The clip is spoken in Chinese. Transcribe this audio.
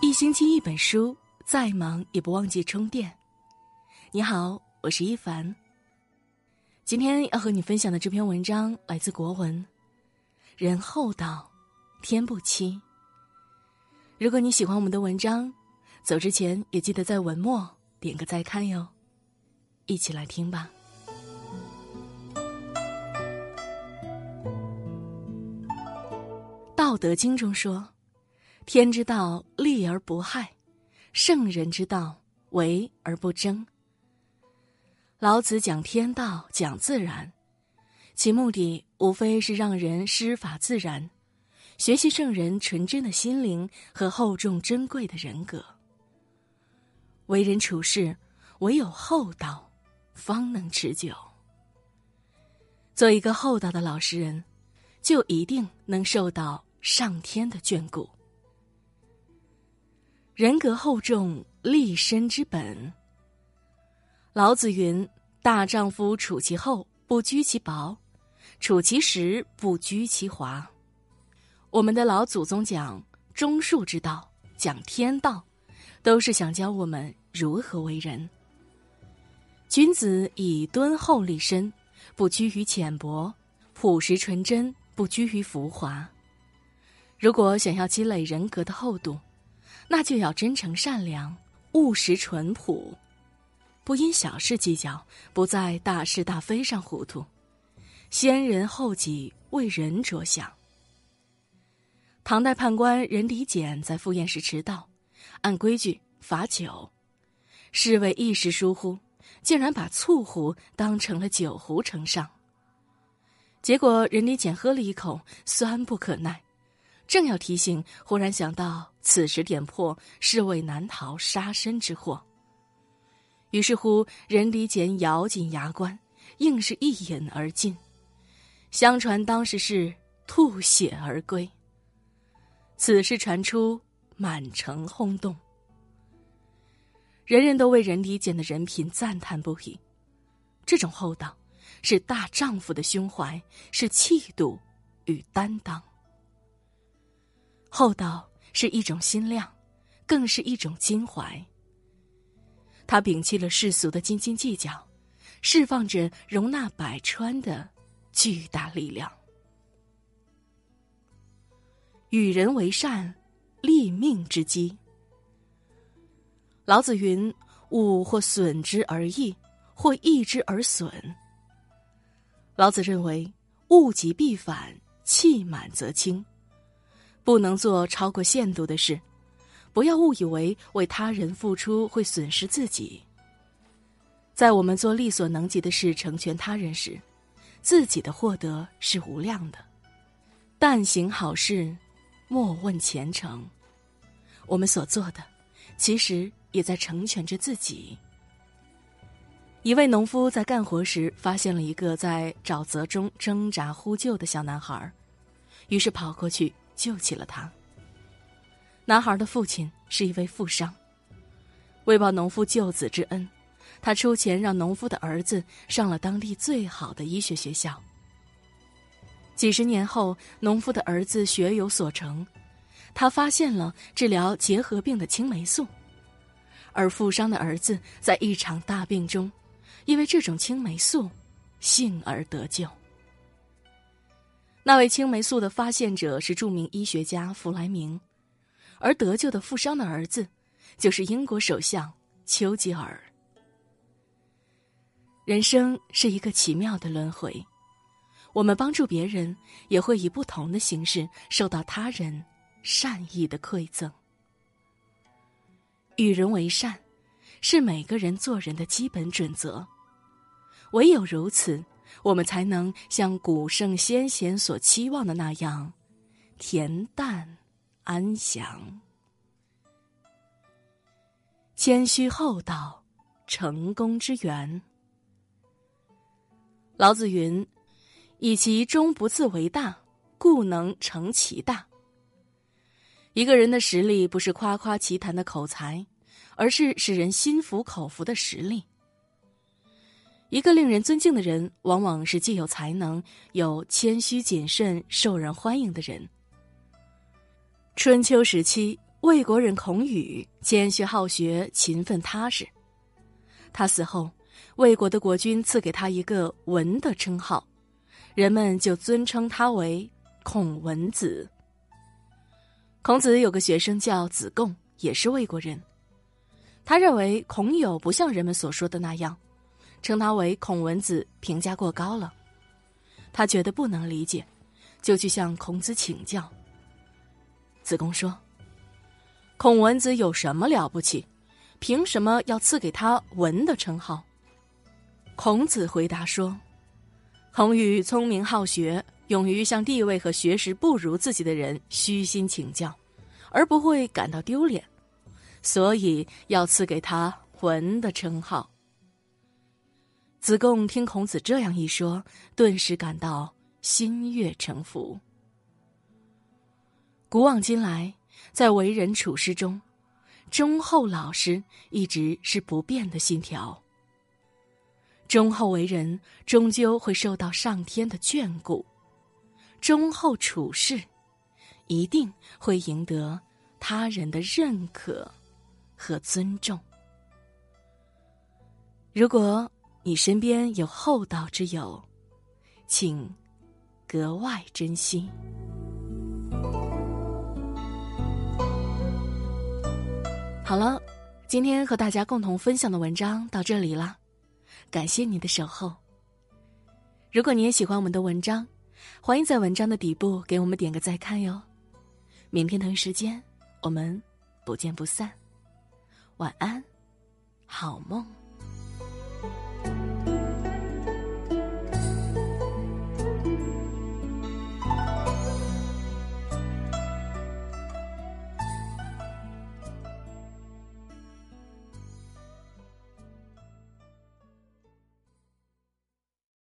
一星期一本书，再忙也不忘记充电。你好，我是一凡。今天要和你分享的这篇文章来自国文。人厚道，天不欺。如果你喜欢我们的文章，走之前也记得在文末点个再看哟。一起来听吧。《道德经》中说：“天之道，利而不害；圣人之道，为而不争。”老子讲天道，讲自然，其目的无非是让人师法自然。学习圣人纯真的心灵和厚重珍贵的人格。为人处事，唯有厚道，方能持久。做一个厚道的老实人，就一定能受到上天的眷顾。人格厚重，立身之本。老子云：“大丈夫处其厚，不居其薄；处其实，不居其华。”我们的老祖宗讲忠恕之道，讲天道，都是想教我们如何为人。君子以敦厚立身，不拘于浅薄；朴实纯真，不拘于浮华。如果想要积累人格的厚度，那就要真诚善良、务实淳朴，不因小事计较，不在大是大非上糊涂，先人后己，为人着想。唐代判官任理简在赴宴时迟到，按规矩罚酒，侍卫一时疏忽，竟然把醋壶当成了酒壶呈上。结果任理简喝了一口，酸不可耐，正要提醒，忽然想到此时点破，是为难逃杀身之祸。于是乎，任理简咬紧牙关，硬是一饮而尽。相传当时是吐血而归。此事传出，满城轰动。人人都为任理简的人品赞叹不已。这种厚道，是大丈夫的胸怀，是气度与担当。厚道是一种心量，更是一种襟怀。他摒弃了世俗的斤斤计较，释放着容纳百川的巨大力量。与人为善，立命之基。老子云：“物或损之而益，或益之而损。”老子认为，物极必反，气满则清，不能做超过限度的事。不要误以为为他人付出会损失自己。在我们做力所能及的事成全他人时，自己的获得是无量的。但行好事。莫问前程，我们所做的，其实也在成全着自己。一位农夫在干活时发现了一个在沼泽中挣扎呼救的小男孩，于是跑过去救起了他。男孩的父亲是一位富商，为报农夫救子之恩，他出钱让农夫的儿子上了当地最好的医学学校。几十年后，农夫的儿子学有所成，他发现了治疗结核病的青霉素，而富商的儿子在一场大病中，因为这种青霉素，幸而得救。那位青霉素的发现者是著名医学家弗莱明，而得救的富商的儿子，就是英国首相丘吉尔。人生是一个奇妙的轮回。我们帮助别人，也会以不同的形式受到他人善意的馈赠。与人为善，是每个人做人的基本准则。唯有如此，我们才能像古圣先贤所期望的那样，恬淡安详。谦虚厚道，成功之源。老子云。以其终不自为大，故能成其大。一个人的实力不是夸夸其谈的口才，而是使人心服口服的实力。一个令人尊敬的人，往往是既有才能又谦虚谨慎、受人欢迎的人。春秋时期，魏国人孔宇谦虚好学、勤奋踏实。他死后，魏国的国君赐给他一个“文”的称号，人们就尊称他为孔文子。孔子有个学生叫子贡，也是魏国人。他认为孔友不像人们所说的那样。称他为孔文子，评价过高了。他觉得不能理解，就去向孔子请教。子贡说：“孔文子有什么了不起？凭什么要赐给他文的称号？”孔子回答说：“孔宇聪明好学，勇于向地位和学识不如自己的人虚心请教，而不会感到丢脸，所以要赐给他文的称号。”子贡听孔子这样一说，顿时感到心悦诚服。古往今来，在为人处事中，忠厚老实一直是不变的信条。忠厚为人，终究会受到上天的眷顾；忠厚处事，一定会赢得他人的认可和尊重。如果。你身边有厚道之友，请格外珍惜。好了，今天和大家共同分享的文章到这里了，感谢你的守候。如果你也喜欢我们的文章，欢迎在文章的底部给我们点个再看哟。明天同一时间，我们不见不散。晚安，好梦。